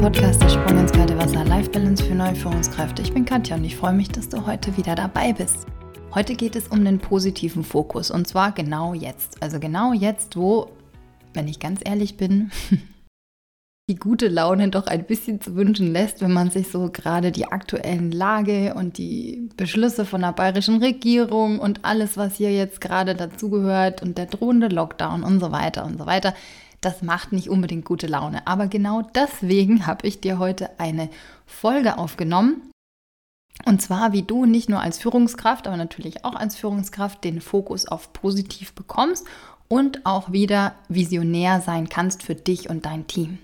Podcast Der Sprung ins kalte Wasser Life Balance für neue Führungskräfte. Ich bin Katja und ich freue mich, dass du heute wieder dabei bist. Heute geht es um den positiven Fokus und zwar genau jetzt. Also genau jetzt, wo, wenn ich ganz ehrlich bin, die gute Laune doch ein bisschen zu wünschen lässt, wenn man sich so gerade die aktuellen Lage und die Beschlüsse von der bayerischen Regierung und alles, was hier jetzt gerade dazugehört und der drohende Lockdown und so weiter und so weiter das macht nicht unbedingt gute Laune. Aber genau deswegen habe ich dir heute eine Folge aufgenommen. Und zwar, wie du nicht nur als Führungskraft, aber natürlich auch als Führungskraft den Fokus auf positiv bekommst und auch wieder visionär sein kannst für dich und dein Team.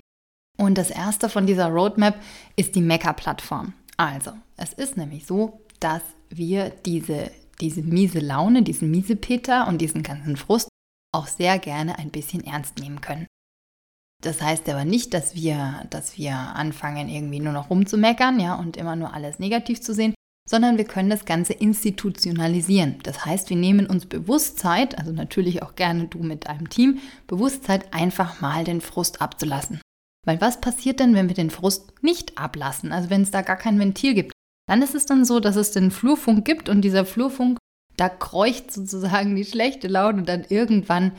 Und das erste von dieser Roadmap ist die Mecker-Plattform. Also, es ist nämlich so, dass wir diese, diese miese Laune, diesen miese Peter und diesen ganzen Frust auch sehr gerne ein bisschen ernst nehmen können. Das heißt aber nicht, dass wir, dass wir anfangen, irgendwie nur noch rumzumeckern, ja, und immer nur alles negativ zu sehen, sondern wir können das Ganze institutionalisieren. Das heißt, wir nehmen uns Bewusstsein, also natürlich auch gerne du mit deinem Team, Bewusstsein einfach mal den Frust abzulassen. Weil was passiert denn, wenn wir den Frust nicht ablassen? Also wenn es da gar kein Ventil gibt, dann ist es dann so, dass es den Flurfunk gibt und dieser Flurfunk, da kreucht sozusagen die schlechte Laune dann irgendwann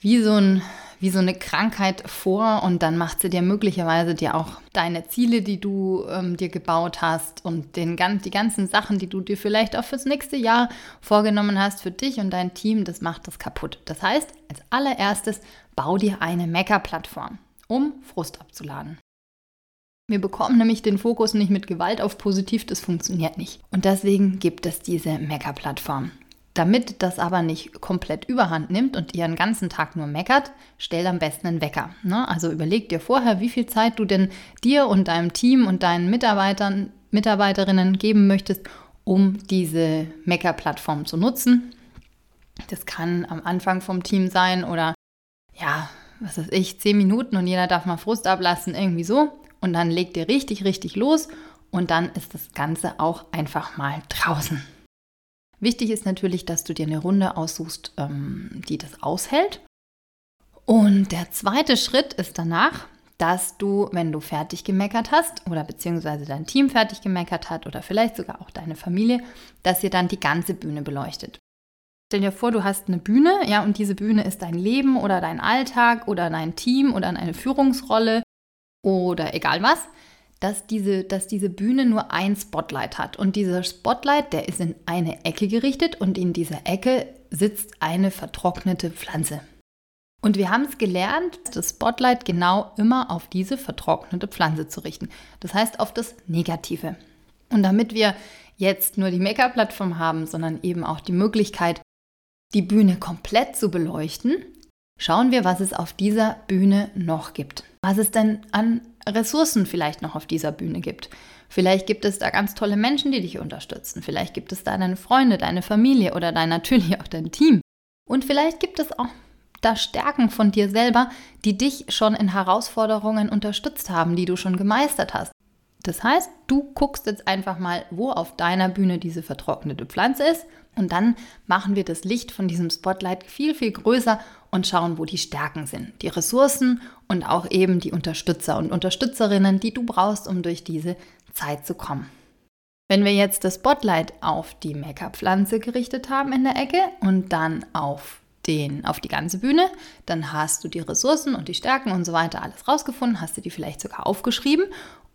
wie so, ein, wie so eine Krankheit vor und dann macht sie dir möglicherweise dir auch deine Ziele, die du ähm, dir gebaut hast und den, die ganzen Sachen, die du dir vielleicht auch fürs nächste Jahr vorgenommen hast, für dich und dein Team, das macht das kaputt. Das heißt, als allererstes bau dir eine Mecker-Plattform, um Frust abzuladen. Wir bekommen nämlich den Fokus nicht mit Gewalt auf positiv, das funktioniert nicht. Und deswegen gibt es diese Mecker-Plattform. Damit das aber nicht komplett überhand nimmt und ihr einen ganzen Tag nur meckert, stell am besten einen Wecker. Ne? Also überleg dir vorher, wie viel Zeit du denn dir und deinem Team und deinen Mitarbeitern, Mitarbeiterinnen geben möchtest, um diese Mecker-Plattform zu nutzen. Das kann am Anfang vom Team sein oder ja, was weiß ich, zehn Minuten und jeder darf mal Frust ablassen, irgendwie so. Und dann legt ihr richtig, richtig los und dann ist das Ganze auch einfach mal draußen. Wichtig ist natürlich, dass du dir eine Runde aussuchst, ähm, die das aushält. Und der zweite Schritt ist danach, dass du, wenn du fertig gemeckert hast oder beziehungsweise dein Team fertig gemeckert hat oder vielleicht sogar auch deine Familie, dass ihr dann die ganze Bühne beleuchtet. Stell dir vor, du hast eine Bühne, ja, und diese Bühne ist dein Leben oder dein Alltag oder dein Team oder eine Führungsrolle oder egal was dass diese, dass diese Bühne nur ein Spotlight hat. Und dieser Spotlight, der ist in eine Ecke gerichtet und in dieser Ecke sitzt eine vertrocknete Pflanze. Und wir haben es gelernt, das Spotlight genau immer auf diese vertrocknete Pflanze zu richten. Das heißt auf das Negative. Und damit wir jetzt nur die Make-up-Plattform haben, sondern eben auch die Möglichkeit, die Bühne komplett zu beleuchten, schauen wir, was es auf dieser Bühne noch gibt. Was es denn an Ressourcen vielleicht noch auf dieser Bühne gibt. Vielleicht gibt es da ganz tolle Menschen, die dich unterstützen. Vielleicht gibt es da deine Freunde, deine Familie oder dein, natürlich auch dein Team. Und vielleicht gibt es auch da Stärken von dir selber, die dich schon in Herausforderungen unterstützt haben, die du schon gemeistert hast. Das heißt, du guckst jetzt einfach mal, wo auf deiner Bühne diese vertrocknete Pflanze ist und dann machen wir das Licht von diesem Spotlight viel, viel größer und schauen, wo die Stärken sind, die Ressourcen und auch eben die Unterstützer und Unterstützerinnen, die du brauchst, um durch diese Zeit zu kommen. Wenn wir jetzt das Spotlight auf die Make-up-Pflanze gerichtet haben in der Ecke und dann auf den, auf die ganze Bühne, dann hast du die Ressourcen und die Stärken und so weiter alles rausgefunden, hast du die vielleicht sogar aufgeschrieben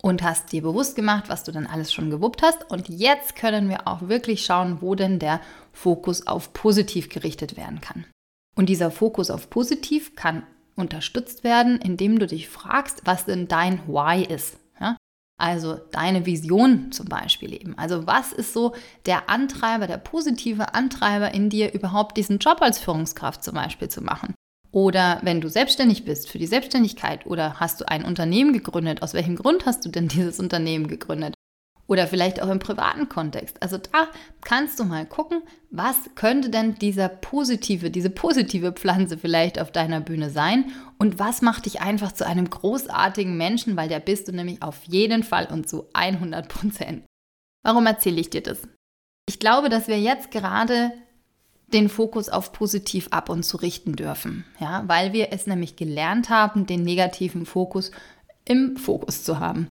und hast dir bewusst gemacht, was du dann alles schon gewuppt hast. Und jetzt können wir auch wirklich schauen, wo denn der Fokus auf positiv gerichtet werden kann. Und dieser Fokus auf positiv kann unterstützt werden, indem du dich fragst, was denn dein Why ist. Ja? Also deine Vision zum Beispiel eben. Also was ist so der Antreiber, der positive Antreiber in dir, überhaupt diesen Job als Führungskraft zum Beispiel zu machen? Oder wenn du selbstständig bist für die Selbstständigkeit oder hast du ein Unternehmen gegründet, aus welchem Grund hast du denn dieses Unternehmen gegründet? Oder vielleicht auch im privaten Kontext. Also da kannst du mal gucken, was könnte denn dieser positive, diese positive Pflanze vielleicht auf deiner Bühne sein und was macht dich einfach zu einem großartigen Menschen, weil der bist du nämlich auf jeden Fall und zu 100 Prozent. Warum erzähle ich dir das? Ich glaube, dass wir jetzt gerade den Fokus auf positiv ab und zu richten dürfen, ja, weil wir es nämlich gelernt haben, den negativen Fokus im Fokus zu haben.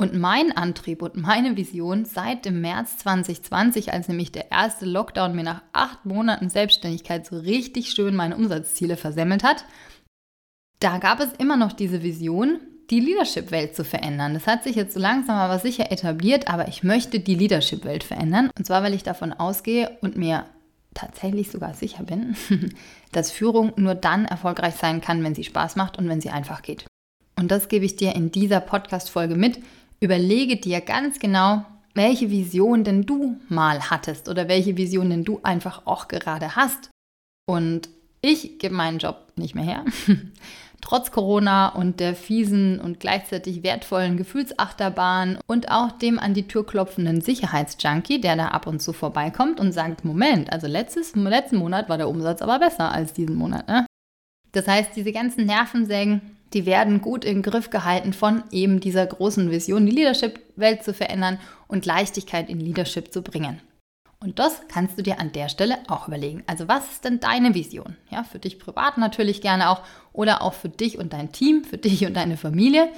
Und mein Antrieb und meine Vision seit dem März 2020, als nämlich der erste Lockdown mir nach acht Monaten Selbstständigkeit so richtig schön meine Umsatzziele versemmelt hat, da gab es immer noch diese Vision, die Leadership-Welt zu verändern. Das hat sich jetzt so langsam aber sicher etabliert, aber ich möchte die Leadership-Welt verändern. Und zwar, weil ich davon ausgehe und mir tatsächlich sogar sicher bin, dass Führung nur dann erfolgreich sein kann, wenn sie Spaß macht und wenn sie einfach geht. Und das gebe ich dir in dieser Podcast-Folge mit, Überlege dir ganz genau, welche Vision denn du mal hattest oder welche Vision denn du einfach auch gerade hast. Und ich gebe meinen Job nicht mehr her. Trotz Corona und der fiesen und gleichzeitig wertvollen Gefühlsachterbahn und auch dem an die Tür klopfenden Sicherheitsjunkie, der da ab und zu vorbeikommt und sagt, Moment, also letztes, letzten Monat war der Umsatz aber besser als diesen Monat. Ne? Das heißt, diese ganzen Nervensägen, die werden gut im Griff gehalten von eben dieser großen Vision, die Leadership-Welt zu verändern und Leichtigkeit in Leadership zu bringen. Und das kannst du dir an der Stelle auch überlegen. Also was ist denn deine Vision? Ja, für dich privat natürlich gerne auch oder auch für dich und dein Team, für dich und deine Familie.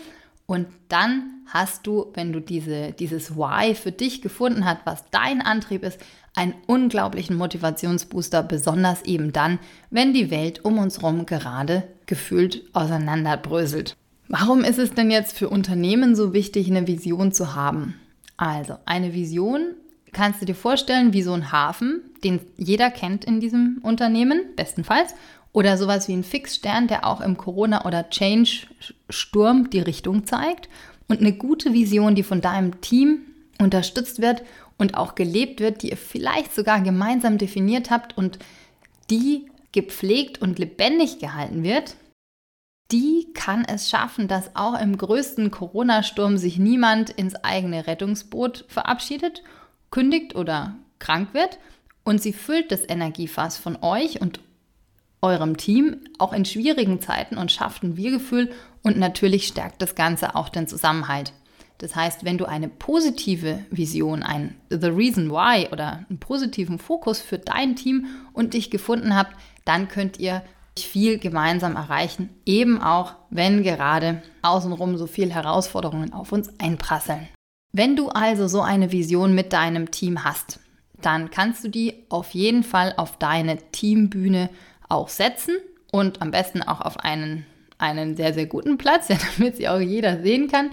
Und dann hast du, wenn du diese, dieses Why für dich gefunden hast, was dein Antrieb ist, einen unglaublichen Motivationsbooster, besonders eben dann, wenn die Welt um uns herum gerade gefühlt auseinanderbröselt. Warum ist es denn jetzt für Unternehmen so wichtig, eine Vision zu haben? Also, eine Vision kannst du dir vorstellen wie so ein Hafen, den jeder kennt in diesem Unternehmen, bestenfalls. Oder sowas wie ein Fixstern, der auch im Corona- oder Change-Sturm die Richtung zeigt. Und eine gute Vision, die von deinem Team unterstützt wird und auch gelebt wird, die ihr vielleicht sogar gemeinsam definiert habt und die gepflegt und lebendig gehalten wird, die kann es schaffen, dass auch im größten Corona-Sturm sich niemand ins eigene Rettungsboot verabschiedet, kündigt oder krank wird und sie füllt das Energiefass von euch und eurem Team auch in schwierigen Zeiten und schafft ein Wir-Gefühl und natürlich stärkt das Ganze auch den Zusammenhalt. Das heißt, wenn du eine positive Vision, ein The Reason Why oder einen positiven Fokus für dein Team und dich gefunden habt, dann könnt ihr viel gemeinsam erreichen, eben auch wenn gerade außenrum so viele Herausforderungen auf uns einprasseln. Wenn du also so eine Vision mit deinem Team hast, dann kannst du die auf jeden Fall auf deine Teambühne auch setzen und am besten auch auf einen, einen sehr, sehr guten Platz, ja, damit sie auch jeder sehen kann.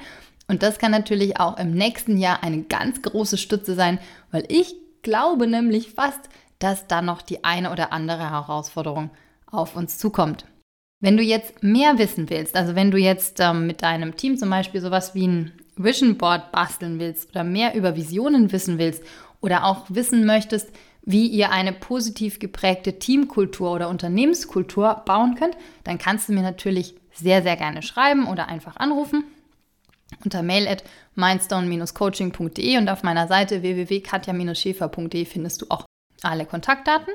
Und das kann natürlich auch im nächsten Jahr eine ganz große Stütze sein, weil ich glaube nämlich fast, dass da noch die eine oder andere Herausforderung auf uns zukommt. Wenn du jetzt mehr wissen willst, also wenn du jetzt ähm, mit deinem Team zum Beispiel sowas wie ein Vision Board basteln willst oder mehr über Visionen wissen willst oder auch wissen möchtest, wie ihr eine positiv geprägte Teamkultur oder Unternehmenskultur bauen könnt, dann kannst du mir natürlich sehr, sehr gerne schreiben oder einfach anrufen unter mail at mindstone-coaching.de und auf meiner Seite www.katja-schäfer.de findest du auch alle Kontaktdaten.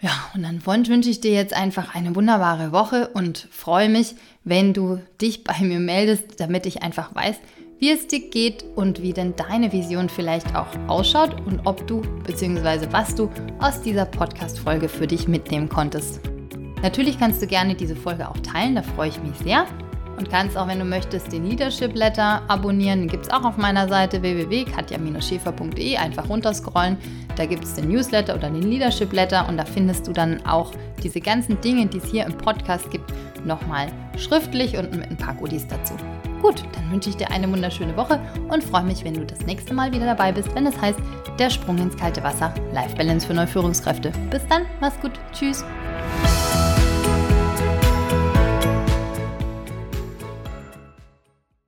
Ja, und dann wünsche ich dir jetzt einfach eine wunderbare Woche und freue mich, wenn du dich bei mir meldest, damit ich einfach weiß, wie es dir geht und wie denn deine Vision vielleicht auch ausschaut und ob du bzw. was du aus dieser Podcast-Folge für dich mitnehmen konntest. Natürlich kannst du gerne diese Folge auch teilen, da freue ich mich sehr und kannst auch, wenn du möchtest, den Leadership Letter abonnieren. Den gibt es auch auf meiner Seite www.katja-schäfer.de. Einfach runterscrollen. Da gibt es den Newsletter oder den Leadership Letter und da findest du dann auch diese ganzen Dinge, die es hier im Podcast gibt, nochmal schriftlich und mit ein paar Goodies dazu. Gut, dann wünsche ich dir eine wunderschöne Woche und freue mich, wenn du das nächste Mal wieder dabei bist, wenn es heißt Der Sprung ins kalte Wasser, Life Balance für Neuführungskräfte. Bis dann, mach's gut, tschüss.